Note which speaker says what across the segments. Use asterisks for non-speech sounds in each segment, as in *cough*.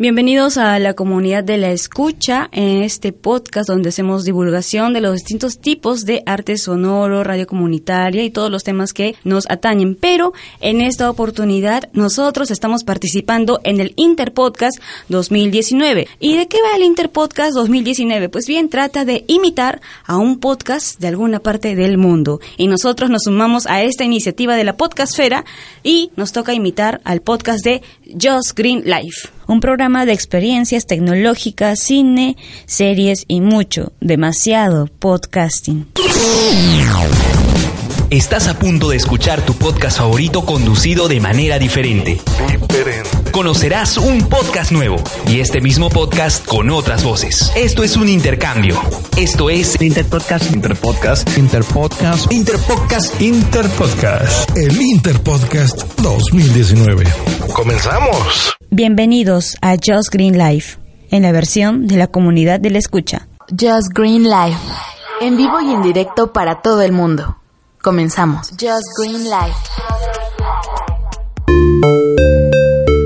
Speaker 1: Bienvenidos a la comunidad de la escucha en este podcast donde hacemos divulgación de los distintos tipos de arte sonoro, radio comunitaria y todos los temas que nos atañen. Pero en esta oportunidad nosotros estamos participando en el Interpodcast 2019. ¿Y de qué va el Interpodcast 2019? Pues bien, trata de imitar a un podcast de alguna parte del mundo. Y nosotros nos sumamos a esta iniciativa de la podcastfera y nos toca imitar al podcast de Just Green Life un programa de experiencias tecnológicas, cine, series y mucho, demasiado podcasting.
Speaker 2: Estás a punto de escuchar tu podcast favorito conducido de manera diferente. Conocerás un podcast nuevo y este mismo podcast con otras voces. Esto es un intercambio. Esto es
Speaker 3: Interpodcast.
Speaker 4: Interpodcast. Interpodcast.
Speaker 3: Interpodcast.
Speaker 4: Interpodcast.
Speaker 3: El Interpodcast 2019.
Speaker 4: ¡Comenzamos!
Speaker 1: Bienvenidos a Just Green Life, en la versión de la comunidad de la escucha.
Speaker 5: Just Green Life, en vivo y en directo para todo el mundo. Comenzamos. Just Green Life.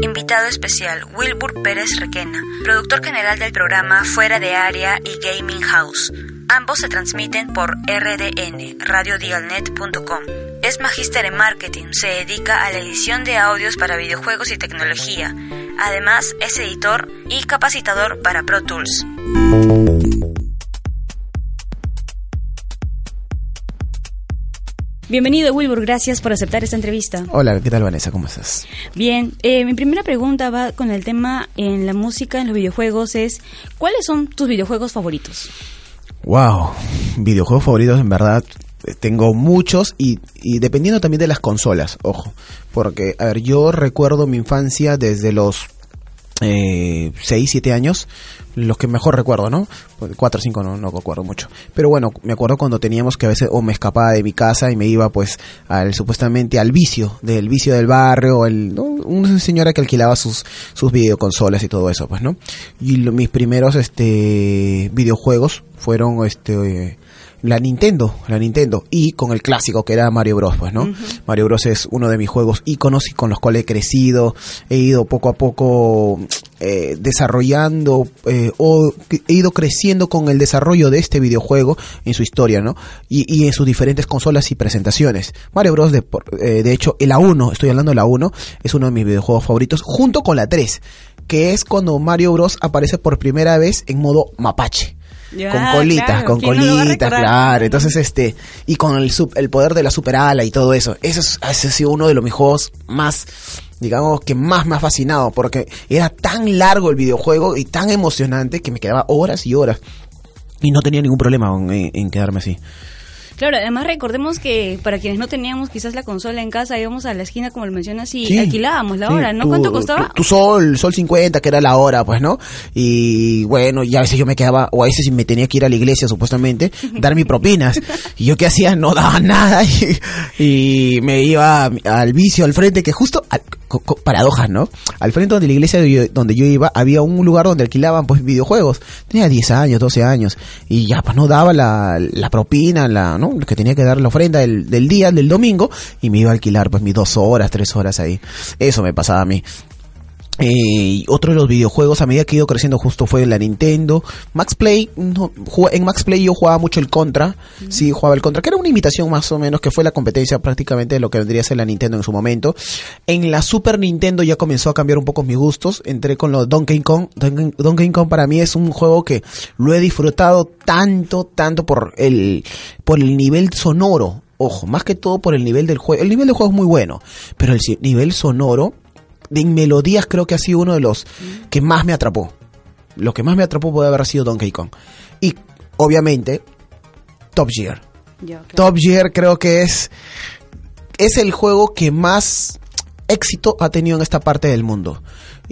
Speaker 1: Invitado especial, Wilbur Pérez Requena, productor general del programa Fuera de Área y Gaming House. Ambos se transmiten por RDN, radiodialnet.com. Es magíster en marketing, se dedica a la edición de audios para videojuegos y tecnología. Además, es editor y capacitador para Pro Tools. Bienvenido Wilbur, gracias por aceptar esta entrevista.
Speaker 6: Hola, ¿qué tal Vanessa? ¿Cómo estás?
Speaker 1: Bien, eh, mi primera pregunta va con el tema en la música, en los videojuegos, es ¿cuáles son tus videojuegos favoritos?
Speaker 6: Wow, videojuegos favoritos en verdad tengo muchos y, y dependiendo también de las consolas, ojo, porque a ver, yo recuerdo mi infancia desde los eh, 6, 7 años, los que mejor recuerdo, ¿no? 4 o 5 no, no recuerdo mucho. Pero bueno, me acuerdo cuando teníamos que a veces o me escapaba de mi casa y me iba pues al supuestamente al vicio, del vicio del barrio, el, una señora que alquilaba sus, sus videoconsolas y todo eso, pues, ¿no? Y lo, mis primeros este videojuegos fueron este la Nintendo, la Nintendo, y con el clásico que era Mario Bros, pues, ¿no? Mario Bros es uno de mis juegos íconos y con los cuales he crecido, he ido poco a poco eh, desarrollando eh, o he ido creciendo con el desarrollo de este videojuego en su historia, ¿no? Y, y en sus diferentes consolas y presentaciones. Mario Bros, de, eh, de hecho, el A1, estoy hablando del A1, es uno de mis videojuegos favoritos, junto con la 3, que es cuando Mario Bros aparece por primera vez en modo mapache con colitas,
Speaker 1: claro,
Speaker 6: con
Speaker 1: ¿quién no lo va a
Speaker 6: colitas, claro. Entonces, este, y con el, el poder de la super ala y todo eso. Eso es, ese ha sido uno de los mis juegos más, digamos, que más me ha fascinado, porque era tan largo el videojuego y tan emocionante que me quedaba horas y horas. Y no tenía ningún problema en, en quedarme así.
Speaker 1: Claro, además recordemos que para quienes no teníamos quizás la consola en casa, íbamos a la esquina, como lo mencionas, y
Speaker 6: Sí.
Speaker 1: alquilábamos la
Speaker 6: Sí,
Speaker 1: hora, ¿no?
Speaker 6: tu-
Speaker 1: ¿Cuánto costaba?
Speaker 6: Tu, tu sol, sol 50, que era la hora, pues, ¿no? Y bueno, y a veces yo me quedaba, o a veces me tenía que ir a la iglesia, supuestamente, dar mis propinas. Y yo qué hacía, no daba nada. *laughs* Y, y me iba al vicio, al frente, que justo, al- paradojas, ¿no? Al frente de la iglesia donde yo, iba, había un lugar donde alquilaban, pues, videojuegos. Tenía 10 años, 12 años. Y ya, pues, no daba la, la propina, la, ¿no? Lo que tenía que dar la ofrenda del, del día, del domingo. Y me iba a alquilar, pues, mis dos horas, tres horas ahí. Eso me pasaba a mí. Eh, otro de los videojuegos a medida que he ido creciendo justo fue la Nintendo. Max Play, no, en Max Play yo jugaba mucho el Contra. Sí, jugaba el Contra, que era una imitación más o menos, que fue la competencia prácticamente de lo que vendría a ser la Nintendo en su momento. En la Super Nintendo ya comenzó a cambiar un poco mis gustos. Entré con los Donkey Kong. Donkey, Donkey Kong para mí es un juego que lo he disfrutado tanto, tanto por el, por el nivel sonoro. Ojo, más que todo por el nivel del juego. El nivel del juego es muy bueno, pero el nivel sonoro de melodías creo que ha sido uno de los que más me atrapó. Lo que más me atrapó puede haber sido Donkey Kong. Y obviamente Top Gear.
Speaker 1: Claro.
Speaker 6: Top Gear creo que es es el juego que más éxito ha tenido en esta parte del mundo.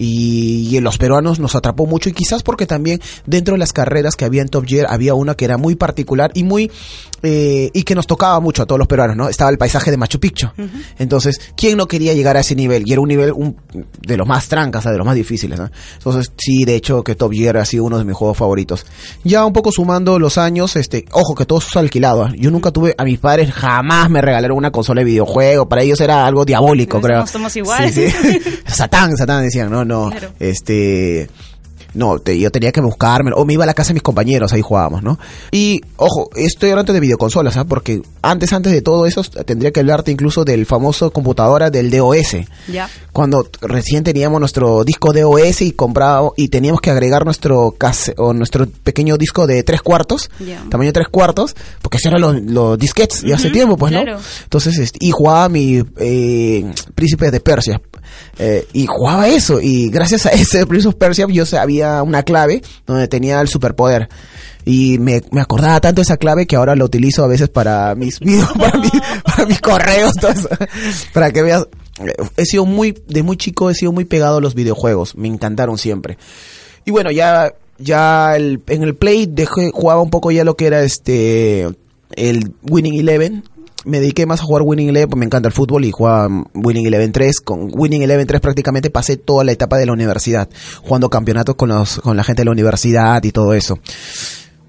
Speaker 6: Y, y en los peruanos nos atrapó mucho y quizás porque también dentro de las carreras que había en Top Gear había una que era muy particular y muy eh, y que nos tocaba mucho a todos los peruanos, ¿no? Estaba el paisaje de Machu Picchu. Entonces, ¿quién no quería llegar a ese nivel? Y era un nivel un- de los más trancas, de los más difíciles, ¿no? Entonces, sí, de hecho, que Top Gear ha sido uno de mis juegos favoritos. Ya un poco sumando los años, este, ojo que todo eso es alquilado. ¿eh? Yo nunca tuve, a mis padres jamás me regalaron una consola de videojuego. Para ellos era algo diabólico, creo.
Speaker 1: somos- somos igual.
Speaker 6: Sí, sí. *laughs* Satán, Satán decían, no, no.
Speaker 1: Claro.
Speaker 6: Este. No, te- yo tenía que buscarme, o me iba a la casa de mis compañeros, ahí jugábamos, ¿no? Y, ojo, estoy hablando de videoconsolas, ¿ah? Porque antes, antes de todo eso, tendría que hablarte incluso del famoso computadora del DOS.
Speaker 1: Ya.
Speaker 6: Cuando recién teníamos nuestro disco DOS y comprado, y teníamos que agregar nuestro case, o nuestro pequeño disco de tres cuartos,
Speaker 1: Ya.
Speaker 6: tamaño tres cuartos, porque esos eran los, los disquets de hace tiempo, pues,
Speaker 1: claro.
Speaker 6: ¿no? Entonces, este, y jugaba mi eh, Príncipe de Persia. Eh, y jugaba eso. Y gracias a ese Prince of Persia yo sabía una clave donde tenía el superpoder. Y me, me acordaba tanto esa clave que ahora la utilizo a veces para mis *laughs* videos, para, mi- para mis correos, para que veas. eh, He sido muy, de muy chico he sido muy pegado a los videojuegos. Me encantaron siempre. Y bueno, ya, ya el- en el Play dejé, jugaba un poco ya lo que era este, el Winning Eleven. Me dediqué más a jugar Winning Eleven, porque me encanta el fútbol y jugaba Winning Eleven 3. Con Winning Eleven 3 prácticamente pasé toda la etapa de la universidad, jugando campeonatos con, los, con la gente de la universidad y todo eso.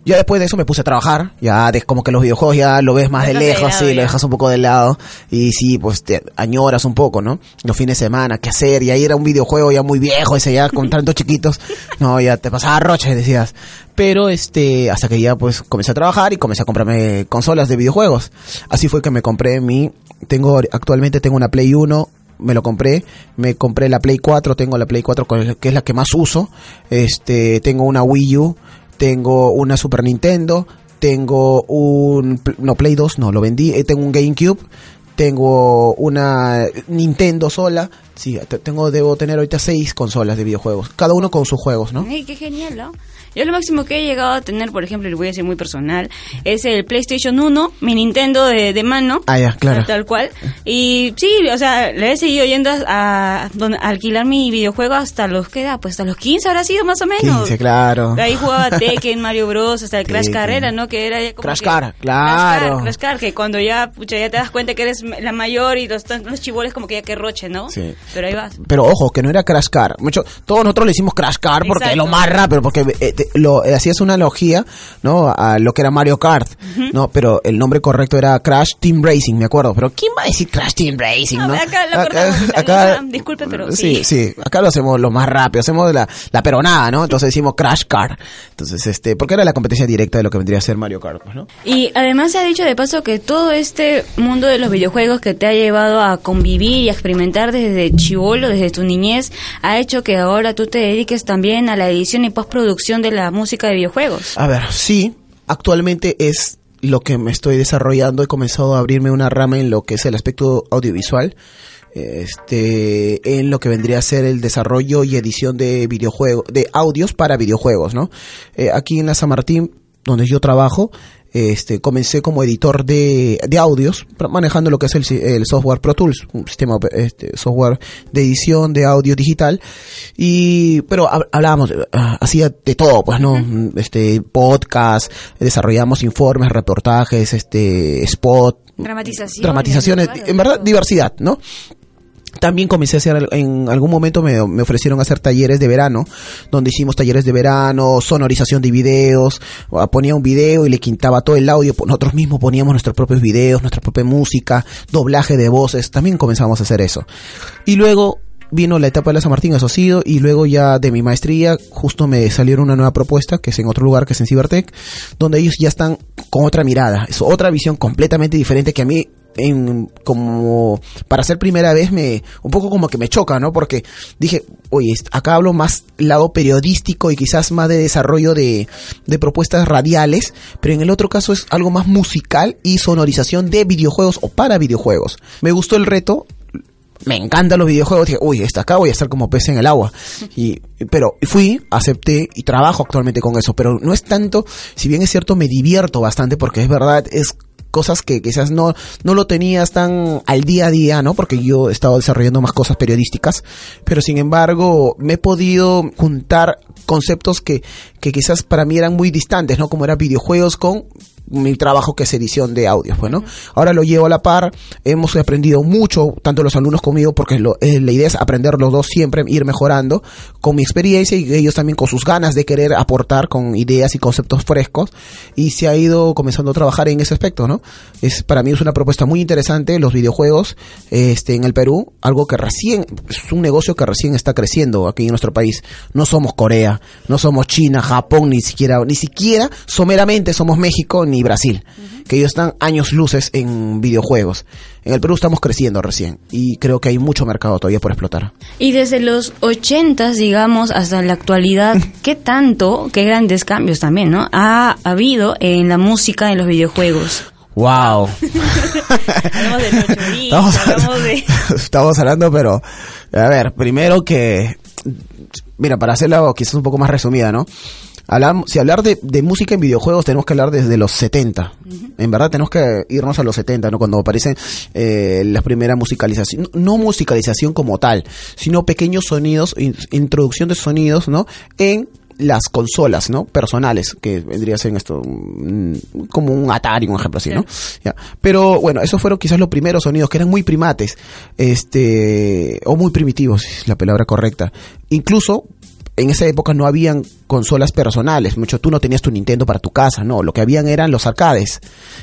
Speaker 6: Ya después de eso me puse a trabajar, ya de, como que los videojuegos ya lo ves más de lejos,
Speaker 1: lado
Speaker 6: sí,
Speaker 1: ya.
Speaker 6: lo dejas un poco de lado y sí, pues te añoras un poco, ¿no? Los fines de semana, qué hacer, y ahí era un videojuego ya muy viejo, ese ya con tantos chiquitos, no, ya te pasaba roche, decías. Pero este, hasta que ya pues comencé a trabajar y comencé a comprarme consolas de videojuegos. Así fue que me compré mi, tengo, actualmente tengo una Play 1, me lo compré, me compré la Play 4, tengo la Play 4 con el- que es la que más uso, este, tengo una Wii U, tengo una Super Nintendo, tengo un, no, Play 2, no, lo vendí, eh, tengo un GameCube, tengo una Nintendo sola, sí, te- tengo, debo tener ahorita seis consolas de videojuegos, cada uno con sus juegos, ¿no?
Speaker 1: Qué genial, ¿no? Yo lo máximo que he llegado a tener, por ejemplo, y lo voy a decir muy personal, es el PlayStation 1, mi Nintendo de, de mano.
Speaker 6: Ah, ya, claro.
Speaker 1: Tal cual. Y sí, o sea, le he seguido yendo a, a donde- a alquilar mi videojuego hasta los, ¿qué edad? Pues hasta los 15 habrá sido más o menos.
Speaker 6: 15, claro.
Speaker 1: Ahí jugaba Tekken, Mario Bros, hasta el *laughs* Crash
Speaker 6: Tekken.
Speaker 1: Carrera, ¿no? Que era ya como
Speaker 6: Crash
Speaker 1: que-
Speaker 6: Car, claro.
Speaker 1: Crash Car, Crash Car, que cuando ya, pucha, ya te das cuenta que eres la mayor y los, los chiboles como que ya que roche, ¿no?
Speaker 6: Sí.
Speaker 1: Pero ahí vas.
Speaker 6: Pero ojo, que no era Crash Car. Mucho, todos nosotros le hicimos Crash Car porque es lo más rápido, porque eh, te- lo eh, hacías una analogía, ¿no? A lo que era Mario Kart, ¿no? Pero el nombre correcto era Crash Team Racing, me acuerdo. Pero ¿quién va a decir Crash Team Racing,
Speaker 1: No,
Speaker 6: no?
Speaker 1: acá lo acá, disculpe, pero
Speaker 6: sí.
Speaker 1: sí.
Speaker 6: Sí, acá lo hacemos lo más rápido, hacemos la, la peronada, ¿no? Entonces decimos Crash Car. Entonces, este, porque era la competencia directa de lo que vendría a ser Mario Kart, pues, ¿no?
Speaker 1: Y además se ha dicho de paso que todo este mundo de los videojuegos que te ha llevado a convivir y a experimentar desde chivolo, desde tu niñez, ha hecho que ahora tú te dediques también a la edición y postproducción de la música de videojuegos.
Speaker 6: A ver, sí, actualmente es lo que me estoy desarrollando. He comenzado a abrirme una rama en lo que es el aspecto audiovisual. Este, en lo que vendría a ser el desarrollo y edición de videojuegos, de audios para videojuegos, ¿no? Eh, aquí en la San Martín, donde yo trabajo, este, comencé como editor de, de audios, manejando lo que es el, el software Pro Tools, un sistema, este, software de edición de audio digital. Y, pero hab- hablábamos, eh, hacía de todo, pues, ¿no? Este, podcast, desarrollamos informes, reportajes, este, spot,
Speaker 1: Dramatizaciones.
Speaker 6: dramatizaciones,
Speaker 1: claro,
Speaker 6: en verdad, diversidad, ¿no? También comencé a hacer, en algún momento me, me ofrecieron hacer talleres de verano, donde hicimos talleres de verano, sonorización de videos, ah, ponía un video y le quintaba todo el audio, nosotros mismos poníamos nuestros propios videos, nuestra propia música, doblaje de voces, también comenzamos a hacer eso. Y luego vino la etapa de la San Martín asociado y luego ya de mi maestría justo me salieron una nueva propuesta que es en otro lugar que es en Cibertech, donde ellos ya están con otra mirada, es otra visión completamente diferente que a mí en como para ser primera vez me un poco como que me choca, ¿no? Porque dije, oye, acá hablo más lado periodístico y quizás más de desarrollo de, de propuestas radiales, pero en el otro caso es algo más musical y sonorización de videojuegos o para videojuegos. Me gustó el reto, me encantan los videojuegos, dije, uy, hasta acá voy a estar como pez en el agua. *laughs* Y, pero fui, acepté y trabajo actualmente con eso, pero no es tanto, si bien es cierto, me divierto bastante porque es verdad, es cosas que quizás no, no lo tenías tan al día a día, ¿no? Porque yo he estado desarrollando más cosas periodísticas, pero sin embargo me he podido juntar conceptos que, que quizás para mí eran muy distantes, ¿no? Como eran videojuegos con mi trabajo que es edición de audios, bueno. Ahora lo llevo a la par, hemos aprendido mucho, tanto los alumnos conmigo, porque lo, eh, la idea es aprender los dos siempre, ir mejorando con mi experiencia y ellos también con sus ganas de querer aportar con ideas y conceptos frescos y se ha ido comenzando a trabajar en ese aspecto, ¿no? Es para mí es una propuesta muy interesante los videojuegos este en el Perú, algo que recién es un negocio que recién está creciendo aquí en nuestro país. No somos Corea, no somos China, Japón, ni siquiera ni siquiera someramente somos México ni Brasil, que ellos están años luces en videojuegos. En el Perú estamos creciendo recién y creo que hay mucho mercado todavía por explotar.
Speaker 1: Y desde los 80, digamos, hasta la actualidad, *laughs* ¿qué tanto, qué grandes cambios también, ¿no? Ha habido en la música, en los videojuegos.
Speaker 6: Wow.
Speaker 1: hablamos de 8 *laughs*
Speaker 6: estamos,
Speaker 1: hablamos de... *laughs*
Speaker 6: estamos hablando, pero a ver, primero que mira, para hacerla quizás un poco más resumida, ¿no? Hablamos, si hablar de, de, música en videojuegos tenemos que hablar desde los 70. En verdad tenemos que irnos a los 70, ¿no? Cuando aparecen eh, las primeras musicalizaciones. No, musicalización como tal, sino pequeños sonidos, in, introducción de sonidos, ¿no? En las consolas, ¿no? Personales, que vendría a ser esto, como un Atari, un ejemplo así, ¿no? Pero bueno, esos fueron quizás los primeros sonidos que eran muy primates, este, o muy primitivos, es la palabra correcta. Incluso en esa época no habían consolas personales, mucho tú no tenías tu Nintendo para tu casa, no, lo que habían eran los arcades,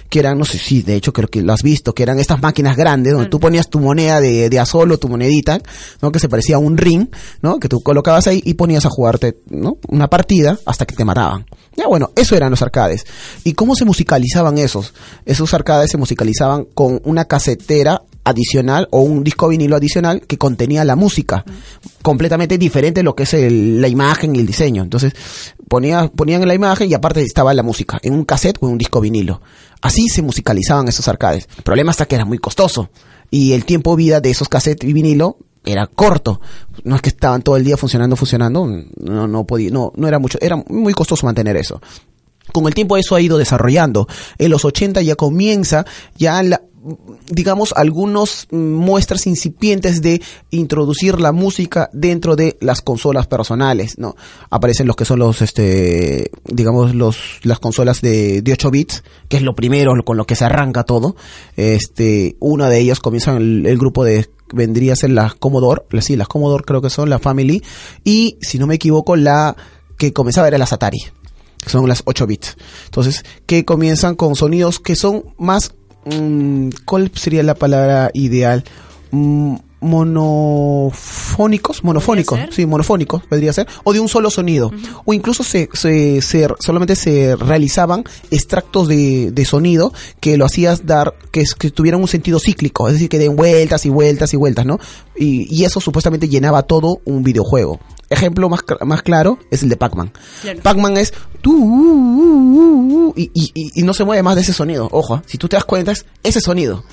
Speaker 6: que eran, no sé si, de hecho creo que lo has visto, que eran estas máquinas grandes donde tú ponías tu moneda de, de a solo, tu monedita, ¿no? Que se parecía a un ring, ¿no? Que tú colocabas ahí y ponías a jugarte, ¿no? Una partida hasta que te mataban. Ya bueno, eso eran los arcades. ¿Y cómo se musicalizaban esos? Esos arcades se musicalizaban con una casetera adicional o un disco vinilo adicional que contenía la música, completamente diferente de lo que es la imagen y el diseño. Entonces, ponía, ponían la imagen y aparte estaba la música, en un cassette o en un disco vinilo. Así se musicalizaban esos arcades. El problema está que era muy costoso y el tiempo de vida de esos cassettes y vinilo era corto. No es que estaban todo el día funcionando, funcionando, no, no podía, no, no era mucho, era muy costoso mantener eso. Con el tiempo eso ha ido desarrollando. En los 80 ya comienza ya la, digamos, algunos muestras incipientes de introducir la música dentro de las consolas personales, ¿no? Aparecen los que son los, este, digamos, los, las consolas de, de 8 bits, que es lo primero con lo que se arranca todo. Este, una de ellas comienza el, el grupo de vendría a ser las Commodore, sí, las Commodore creo que son la Family, y si no me equivoco, la que comenzaba era las Atari, que son las 8 bits. Entonces, que comienzan con sonidos que son más Mm, ¿cuál sería la palabra ideal? Mm, monofónicos, monofónicos, sí, monofónicos, podría ser, o de un solo sonido, uh -huh. o incluso se, se, se, solamente se realizaban extractos de, de sonido que lo hacías dar, que, que, tuvieran un sentido cíclico, es decir, que den vueltas y vueltas y vueltas, ¿no? Y, y eso supuestamente llenaba todo un videojuego. Ejemplo más, más claro es el de Pac-Man. Claro. Pac-Man es tu, uh, uh, uh, y, y, y, no se mueve más de ese sonido. Ojo, si tú te das cuenta es ese sonido.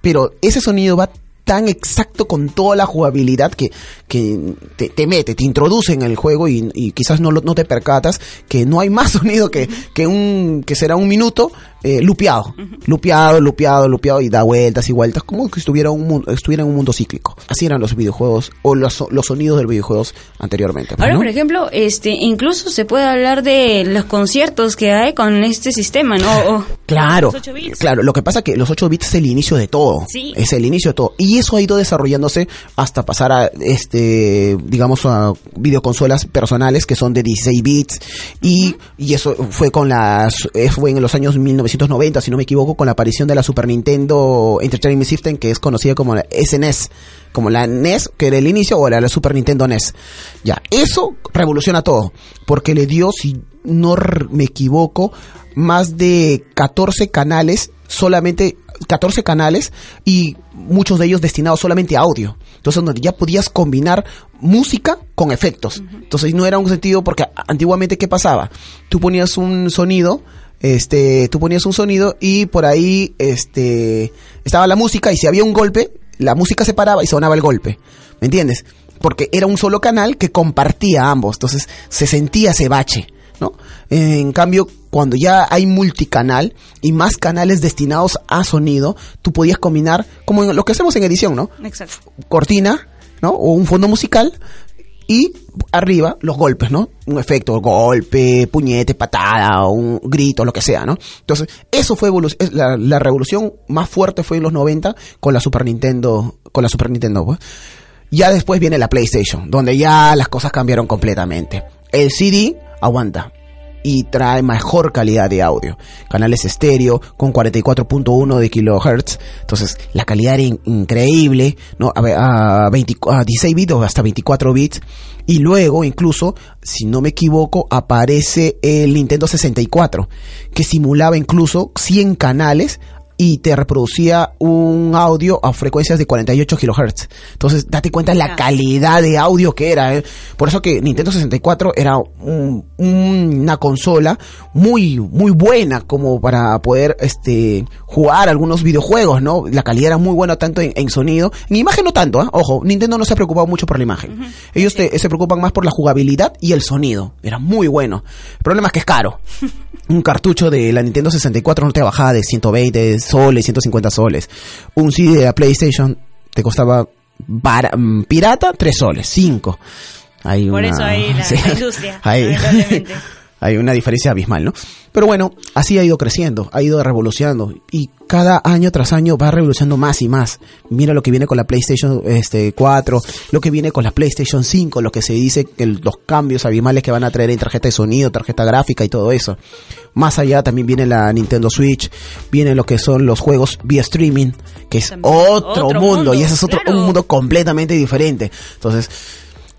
Speaker 6: Pero ese sonido va tan exacto con toda la jugabilidad que, que te, te mete, te introduce en el juego y, y quizás no, no, te percatas que no hay más *laughs* sonido que, que un que será un minuto eh, lupeado, uh -huh. lupeado, lupeado, lupeado y da vueltas y vueltas como que estuviera, un, estuviera en un mundo cíclico. Así eran los videojuegos o los, los sonidos de los videojuegos anteriormente.
Speaker 1: Ahora,
Speaker 6: ¿no?
Speaker 1: por ejemplo, este, incluso se puede hablar de los conciertos que hay con este sistema, ¿no? O,
Speaker 6: claro, claro. Lo que pasa es que los 8 bits es el inicio de todo.
Speaker 1: Sí.
Speaker 6: Es el inicio de todo. Y eso ha ido desarrollándose hasta pasar a, este, digamos, a videoconsolas personales que son de 16 bits. Y, uh -huh. y eso fue con las, fue en los años 1990, si no me equivoco, con la aparición de la Super Nintendo Entertainment System, que es conocida como la SNES, como la NES, que era el inicio, o la, la Super Nintendo NES. Ya, eso revoluciona todo, porque le dio, si no me equivoco, más de 14 canales, solamente 14 canales y muchos de ellos destinados solamente a audio. Entonces, donde ya podías combinar música con efectos. Entonces, no era un sentido, porque antiguamente, ¿qué pasaba? Tú ponías un sonido, este, tú ponías un sonido y por ahí, este, estaba la música y si había un golpe, la música se paraba y sonaba el golpe. ¿Me entiendes? Porque era un solo canal que compartía ambos. Entonces, se sentía ese bache ¿no? En cambio, cuando ya hay multicanal y más canales destinados a sonido, tú podías combinar, como lo que hacemos en edición, ¿no?
Speaker 1: Exacto.
Speaker 6: Cortina, ¿no? O un fondo musical y arriba los golpes, ¿no? Un efecto, golpe, puñete, patada, un grito, lo que sea, ¿no? Entonces, eso fue la, la revolución más fuerte fue en los 90 con la Super Nintendo, con la Super Nintendo, pues. Ya después viene la PlayStation, donde ya las cosas cambiaron completamente. El CD aguanta y trae mejor calidad de audio. Canales estéreo con 44.1 de kilohertz. Entonces, la calidad era in- increíble. A, ve- a 20 a 16 bits o hasta 24 bits. Y luego, incluso, si no me equivoco, aparece el Nintendo 64, que simulaba incluso 100 canales y te reproducía un audio a frecuencias de 48 kilohertz. Entonces, date cuenta la calidad de audio que era. ¿eh? Por eso que Nintendo 64 era un- una consola muy, muy buena como para poder este jugar algunos videojuegos, ¿no? La calidad era muy buena tanto en, en sonido. En imagen no tanto, ¿ah? Ojo, Nintendo no se ha preocupado mucho por la imagen. Ellos te- se preocupan más por la jugabilidad y el sonido. Era muy bueno. El problema es que es caro. *laughs* Un cartucho de la Nintendo 64 no te bajaba de 120 soles, 150 soles. Un CD de la PlayStation te costaba bara- mm, pirata 3 soles, 5. Hay
Speaker 1: Por
Speaker 6: una-
Speaker 1: eso ahí la, *laughs*
Speaker 6: sí.
Speaker 1: la industria, lamentablemente. *laughs*
Speaker 6: hay una diferencia abismal, ¿no? Pero bueno, así ha ido creciendo, ha ido revolucionando y cada año tras año va revolucionando más y más. Mira lo que viene con la PlayStation este 4, lo que viene con la PlayStation 5, lo que se dice que los cambios abismales que van a traer en tarjeta de sonido, tarjeta gráfica y todo eso. Más allá también viene la Nintendo Switch, viene lo que son los juegos vía streaming, que es otro,
Speaker 1: otro
Speaker 6: mundo,
Speaker 1: mundo,
Speaker 6: y ese es otro
Speaker 1: claro.
Speaker 6: un mundo completamente diferente. Entonces,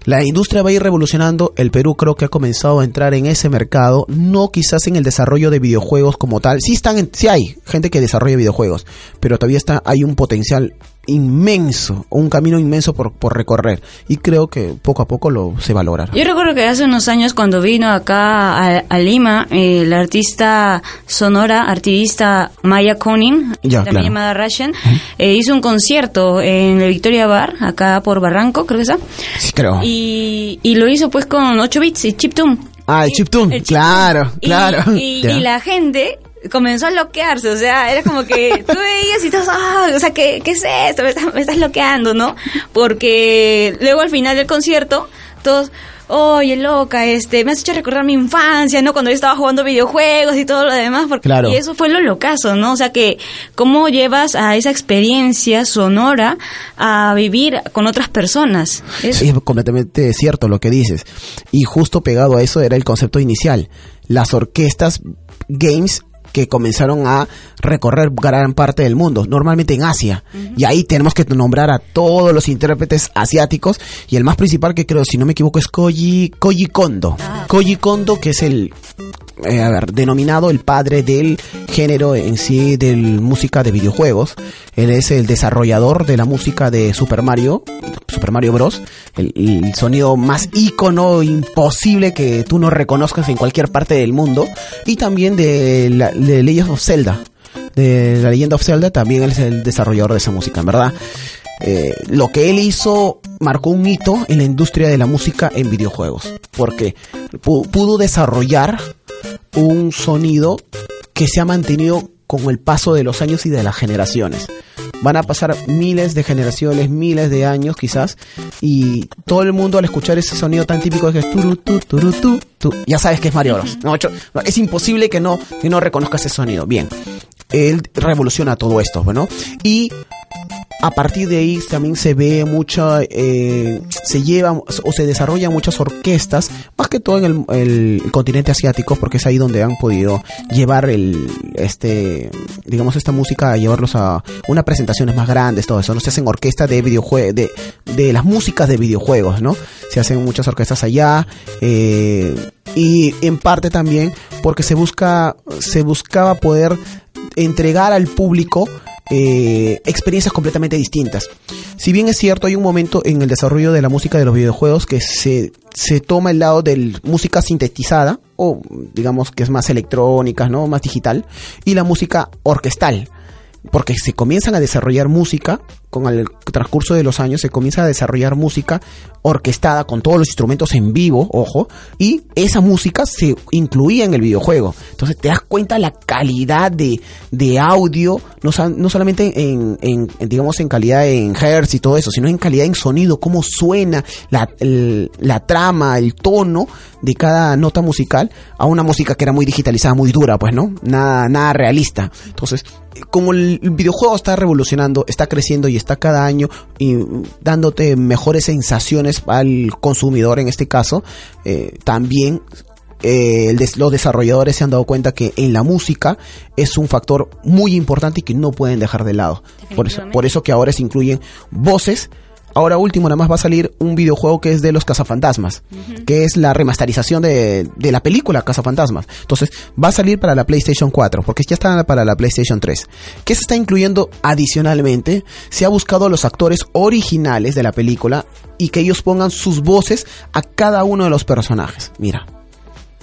Speaker 6: la industria va a ir revolucionando. El Perú creo que ha comenzado a entrar en ese mercado. No quizás en el desarrollo de videojuegos como tal. Sí están, en- sí hay gente que desarrolla videojuegos, pero todavía está, hay un potencial inmenso, un camino inmenso por, por recorrer. Y creo que poco a poco lo se valorará.
Speaker 1: Yo recuerdo que hace unos años cuando vino acá a, a Lima, eh, la artista sonora, artista Maya Konin,
Speaker 6: Ya,
Speaker 1: también
Speaker 6: claro.
Speaker 1: llamada Russian, eh, hizo un concierto en el Victoria Bar, acá por Barranco, creo que está.
Speaker 6: Sí, creo.
Speaker 1: Y, y lo hizo pues con 8 bits y chiptune.
Speaker 6: ah, el chiptune. Claro,
Speaker 1: Y-
Speaker 6: claro.
Speaker 1: Y *laughs* la gente comenzó a bloquearse, o sea, era como que tú veías y estás, ah, o sea, ¿qué, qué es esto? Me estás, me estás bloqueando, ¿no? Porque luego al final del concierto, todos, oye, loca, este, me has hecho recordar mi infancia, ¿no? Cuando yo estaba jugando videojuegos y todo lo demás, porque,
Speaker 6: Claro.
Speaker 1: y eso fue lo locazo, ¿no? O sea, que cómo llevas a esa experiencia sonora a vivir con otras personas. Es-
Speaker 6: Sí, es completamente cierto lo que dices. Y justo pegado a eso era el concepto inicial. Las orquestas games que comenzaron a recorrer gran parte del mundo, normalmente en Asia. Y ahí tenemos que nombrar a todos los intérpretes asiáticos. Y el más principal que creo, si no me equivoco, es Koji, Koji Kondo. Koji Kondo, que es el eh, a ver, denominado el padre del género en sí de música de videojuegos. Él es el desarrollador de la música de Super Mario, Super Mario Bros. El, sonido más ícono imposible que tú no reconozcas en cualquier parte del mundo. Y también de, la, de of Zelda. De la leyenda of Zelda también es el desarrollador de esa música, verdad. Eh, lo que él hizo marcó un hito en la industria de la música en videojuegos. Porque pu- pudo desarrollar un sonido que se ha mantenido con el paso de los años y de las generaciones. Van a pasar miles de generaciones, miles de años quizás, y todo el mundo al escuchar ese sonido tan típico que es turu, tu, turu, tu, tu, ya sabes que es Mario Bros. ¿no? No, Es imposible que no, que no reconozcas ese sonido. Bien, él revoluciona todo esto, bueno, y a partir de ahí también se ve mucha, eh, se lleva o se desarrollan muchas orquestas, más que todo en el, continente asiático, porque es ahí donde han podido llevar el, este, digamos esta música, a llevarlos a unas presentaciones más grandes, todo eso, ¿no? Se hacen orquestas de videojuegos, de, de las músicas de videojuegos, ¿no? Se hacen muchas orquestas allá, eh, y en parte también porque se busca, se buscaba poder entregar al público eh, experiencias completamente distintas. Si bien es cierto, hay un momento en el desarrollo de la música de los videojuegos que se, se toma el lado de música sintetizada, o digamos que es más electrónica, ¿no? Más digital, y la música orquestal. Porque se comienzan a desarrollar música, con el transcurso de los años se comienza a desarrollar música orquestada con todos los instrumentos en vivo, ojo, y esa música se incluía en el videojuego. Entonces te das cuenta la calidad de, de audio, no, no solamente en, digamos, en calidad en hertz y todo eso, sino en calidad en sonido, cómo suena la, la trama, el tono de cada nota musical a una música que era muy digitalizada, muy dura, pues, ¿no? Nada, nada realista. Entonces, como el videojuego está revolucionando, está creciendo y está cada año y dándote mejores sensaciones al consumidor en este caso, eh, también eh, los desarrolladores se han dado cuenta que en la música es un factor muy importante y que no pueden dejar de lado. Por eso, por eso que ahora se incluyen voces ahora último nada más va a salir un videojuego que es de los cazafantasmas, que es la remasterización de, de la película Cazafantasmas. Entonces, va a salir para la PlayStation 4, porque ya está para la PlayStation 3. ¿Qué se está incluyendo adicionalmente? Se ha buscado a los actores originales de la película y que ellos pongan sus voces a cada uno de los personajes. Mira.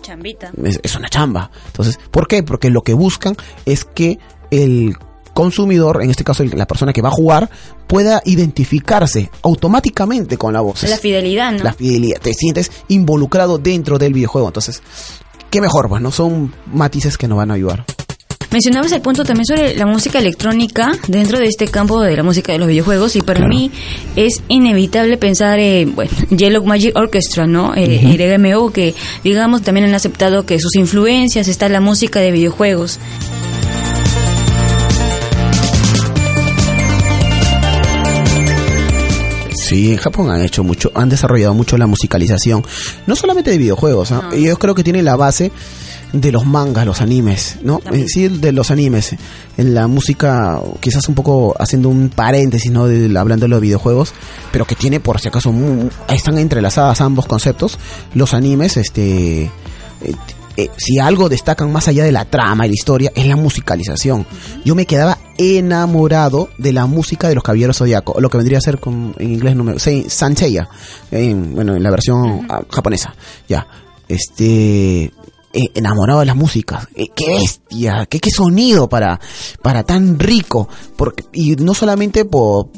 Speaker 1: Chambita.
Speaker 6: Es, es una chamba. Entonces, ¿por qué? Porque lo que buscan es que el consumidor, en este caso la persona que va a jugar, pueda identificarse automáticamente con la voz.
Speaker 1: La fidelidad, ¿no?
Speaker 6: La fidelidad. Te sientes involucrado dentro del videojuego. Entonces, qué mejor, pues, ¿no? Son matices que nos van a ayudar.
Speaker 1: Mencionabas el punto también sobre la música electrónica dentro de este campo de la música de los videojuegos y para mí es inevitable pensar en bueno, Yellow Magic Orchestra, ¿no? Eh, RMO, que digamos también han aceptado que sus influencias está en la música de videojuegos.
Speaker 6: Sí, en Japón han hecho mucho, han desarrollado mucho la musicalización, no solamente de videojuegos, ¿ah? yo creo que tiene la base de los mangas, los animes, ¿no? Sí, de los animes. En la música, quizás un poco haciendo un paréntesis, ¿no? De, hablando de los videojuegos, pero que tiene, por si acaso, están entrelazadas ambos conceptos. Los animes, este, eh, si algo destacan más allá de la trama y la historia, es la musicalización. Yo me quedaba enamorado de la música de los Caballeros Zodíaco, lo que vendría a ser con, en inglés número Sanseiya, en, bueno, en la versión ah, japonesa. Ya, este, eh, enamorado de las músicas. Eh, qué bestia, qué, qué sonido para, para tan rico. Porque, y no solamente por,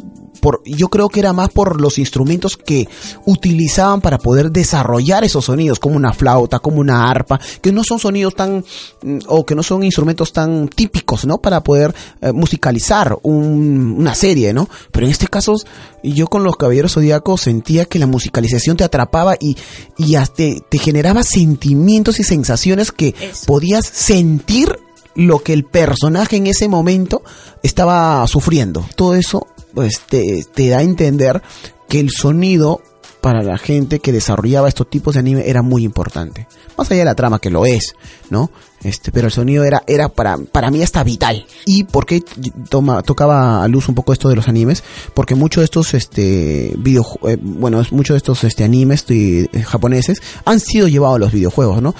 Speaker 6: yo creo que era más por los instrumentos que utilizaban para poder desarrollar esos sonidos, como una flauta, como una arpa, que no son sonidos tan, mm, o que no son instrumentos tan típicos, ¿no? Para poder eh, musicalizar una serie, ¿no? Pero en este caso, yo con los Caballeros Zodíacos sentía que la musicalización te atrapaba y, y hasta te, generaba sentimientos y sensaciones que podías sentir lo que el personaje en ese momento estaba sufriendo. Todo eso pues te, da a entender que el sonido para la gente que desarrollaba estos tipos de anime era muy importante. Más allá de la trama que lo es, ¿no? Este, pero el sonido era, era para, para mí hasta vital. ¿Y por qué toma, tocaba a luz un poco esto de los animes? Porque muchos de estos, este, video, eh, bueno, muchos de estos, este, animes eh, japoneses han sido llevados a los videojuegos, ¿no?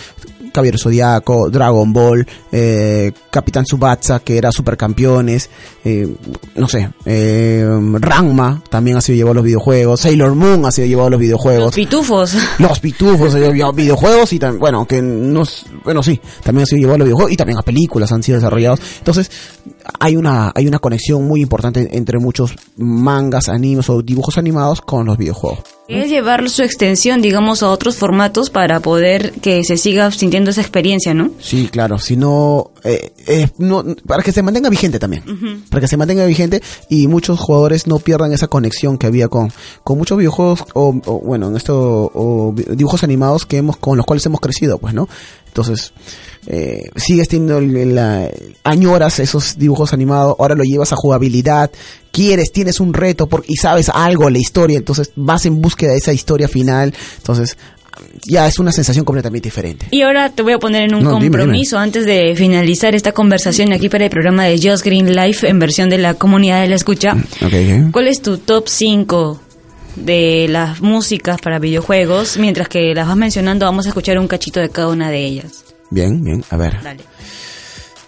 Speaker 6: Caballero Zodiaco, Dragon Ball, eh, Capitán Subatsa, que era supercampeones, eh, no sé, eh, Ranma también ha sido llevado a los videojuegos, Sailor Moon ha sido llevado a los videojuegos.
Speaker 1: Los pitufos. *laughs*
Speaker 6: Los pitufos, a videojuegos y también, bueno, que no, bueno, sí, también ha sido llevado a los videojuegos y también a películas han sido desarrollados. Entonces, hay una, hay una conexión muy importante entre muchos mangas, animes o dibujos animados con los videojuegos.
Speaker 1: Es llevar su extensión, digamos, a otros formatos para poder que se siga sintiendo esa experiencia, ¿no?
Speaker 6: Sí, claro. Si no, eh, eh, no para que se mantenga vigente también. Para que se mantenga vigente y muchos jugadores no pierdan esa conexión que había con, con muchos videojuegos o, bueno, en esto, o dibujos animados que hemos, con los cuales hemos crecido, pues, ¿no? Entonces, eh, sigues teniendo la, añoras esos dibujos animados, ahora lo llevas a jugabilidad, quieres, tienes un reto por, y sabes algo de la historia, entonces vas en búsqueda de esa historia final, entonces ya es una sensación completamente diferente.
Speaker 1: Y ahora te voy a poner en un compromiso antes de finalizar esta conversación aquí para el programa de Just Green Life en versión de la comunidad de la escucha. Mm, ¿Cuál es tu top 5 de las músicas para videojuegos. Mientras que las vas mencionando, vamos a escuchar un cachito de cada una de ellas.
Speaker 6: Bien, bien, a ver. Dale.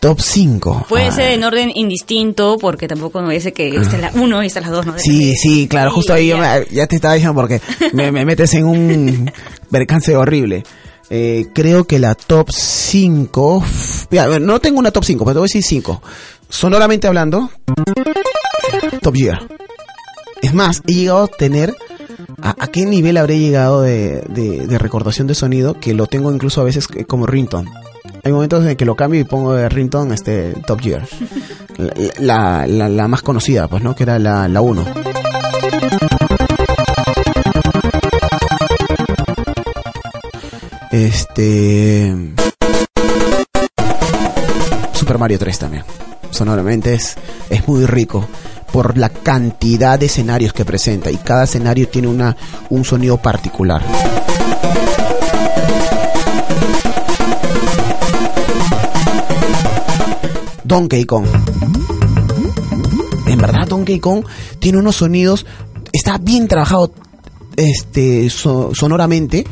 Speaker 6: Top 5.
Speaker 1: Puede ah. ser en orden indistinto, porque tampoco me dice que esta es la 1 y esta es la 2, ¿no?
Speaker 6: Sí, sí, claro, justo ahí ya. te estaba diciendo porque me, metes en un *laughs* percance horrible. Eh, creo que la top 5. no tengo una top 5, pero te voy a decir 5. sonoramente hablando, Top Gear. Es más, he llegado a tener... ¿A, qué nivel habré llegado de, de, recordación de sonido? Que lo tengo incluso a veces como ringtone. Hay momentos en que lo cambio y pongo de este Top Gear. La, la, la más conocida, pues, ¿no? Que era la, la 1. Este. Super Mario 3 también. Sonoramente es, es muy rico por la cantidad de escenarios que presenta y cada escenario tiene una, un sonido particular. Donkey Kong. En verdad Donkey Kong tiene unos sonidos, está bien trabajado este so- sonoramente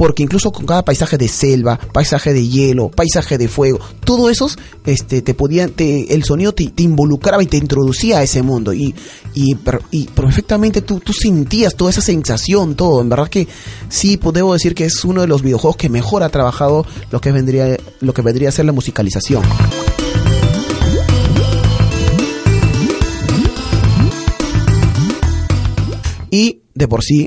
Speaker 6: porque incluso con cada paisaje de selva, paisaje de hielo, paisaje de fuego, todo esos, este, te podían, el sonido te, involucraba y te introducía a ese mundo y, y perfectamente tú, tú sentías toda esa sensación, todo, en verdad que sí, pues debo decir que es uno de los videojuegos que mejor ha trabajado lo que vendría, lo que vendría a ser la musicalización. Y de por sí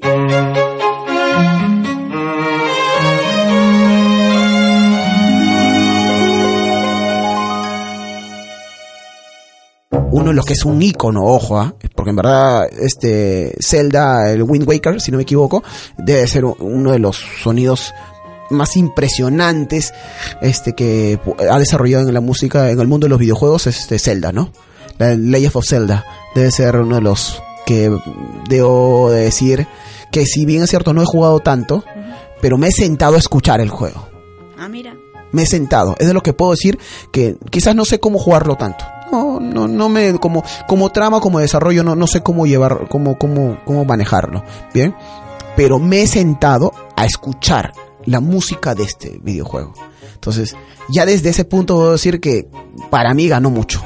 Speaker 6: uno de los que es un icono, ojo, ¿ah? porque en verdad este Zelda, el Wind Waker, si no me equivoco, debe ser uno de los sonidos más impresionantes este que ha desarrollado en la música, en el mundo de los videojuegos, es este Zelda, ¿no? La Legend of Zelda debe ser uno de los que debo de decir que si bien es cierto no he jugado tanto, pero me he sentado a escuchar el juego
Speaker 1: Ah, mira.
Speaker 6: me he sentado. Es de lo que puedo decir que quizás no sé cómo jugarlo tanto. No, no, no me, como, como trama, como desarrollo, no, no sé cómo llevar, cómo, cómo, cómo manejarlo. Bien. Pero me he sentado a escuchar la música de este videojuego. Entonces, ya desde ese punto puedo decir que para mí ganó mucho.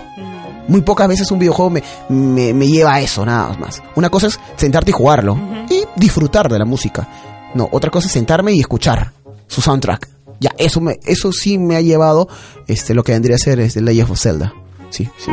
Speaker 6: Muy pocas veces un videojuego me, me, me lleva a eso, nada más. Una cosa es sentarte y jugarlo y disfrutar de la música. No, otra cosa es sentarme y escuchar su soundtrack. Ya, eso me, eso sí me ha llevado este lo que vendría a ser este Legend of Zelda. Sí, sí.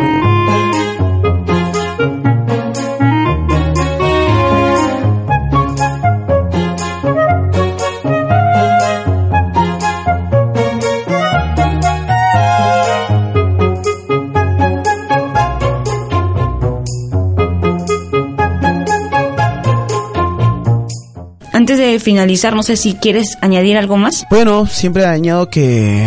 Speaker 1: Antes de finalizar, no sé si quieres añadir algo más.
Speaker 6: Bueno, siempre he añadido que,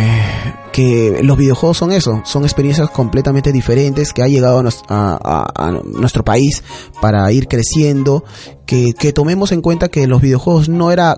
Speaker 6: que los videojuegos son eso, son experiencias completamente diferentes que ha llegado a, a- nuestro país para ir creciendo, que, que tomemos en cuenta que los videojuegos no era,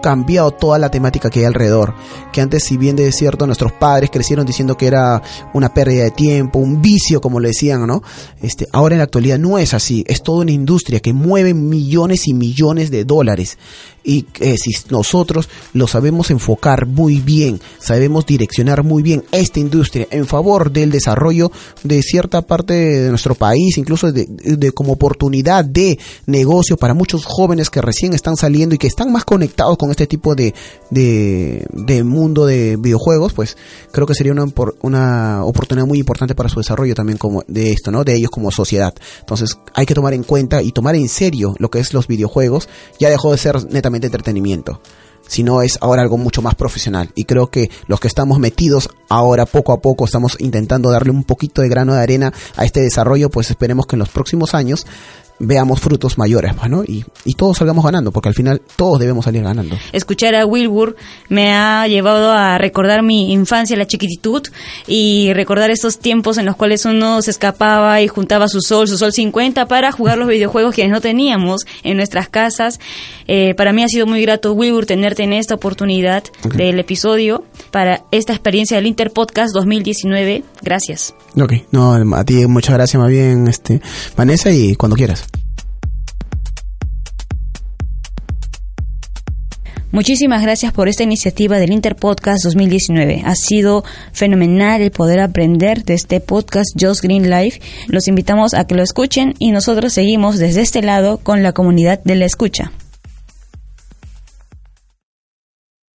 Speaker 6: cambiado toda la temática que hay alrededor, que antes si bien de cierto nuestros padres crecieron diciendo que era una pérdida de tiempo, un vicio como le decían, ¿no? Este, ahora en la actualidad no es así, es toda una industria que mueve millones y millones de dólares. Y eh, si nosotros lo sabemos enfocar muy bien, sabemos direccionar muy bien esta industria en favor del desarrollo de cierta parte de nuestro país, incluso de, de como oportunidad de negocio para muchos jóvenes que recién están saliendo y que están más conectados con este tipo de, de, de mundo de videojuegos, pues creo que sería una, una oportunidad muy importante para su desarrollo también como de esto, ¿no? De ellos como sociedad. Entonces hay que tomar en cuenta y tomar en serio lo que es los videojuegos. Ya dejó de ser netamente entretenimiento sino es ahora algo mucho más profesional. Y creo que los que estamos metidos ahora poco a poco estamos intentando darle un poquito de grano de arena a este desarrollo, pues esperemos que en los próximos años veamos frutos mayores, pues, ¿no? Y, y todos salgamos ganando, porque al final todos debemos salir ganando.
Speaker 1: Escuchar a Wilbur me ha llevado a recordar mi infancia, la chiquititud, y recordar estos tiempos en los cuales uno se escapaba y juntaba su sol, su sol 50 para jugar los videojuegos que no teníamos en nuestras casas. Eh, para mí ha sido muy grato, Wilbur, tenerte en esta oportunidad del episodio para esta experiencia del Interpodcast 2019. Gracias.
Speaker 6: Ok, no, a ti muchas gracias más bien, este, Vanessa, y cuando quieras.
Speaker 1: Muchísimas gracias por esta iniciativa del Interpodcast 2019. Ha sido fenomenal el poder aprender de este podcast Just Green Life. Los invitamos a que lo escuchen y nosotros seguimos desde este lado con la comunidad de la escucha.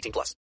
Speaker 7: 18 plus.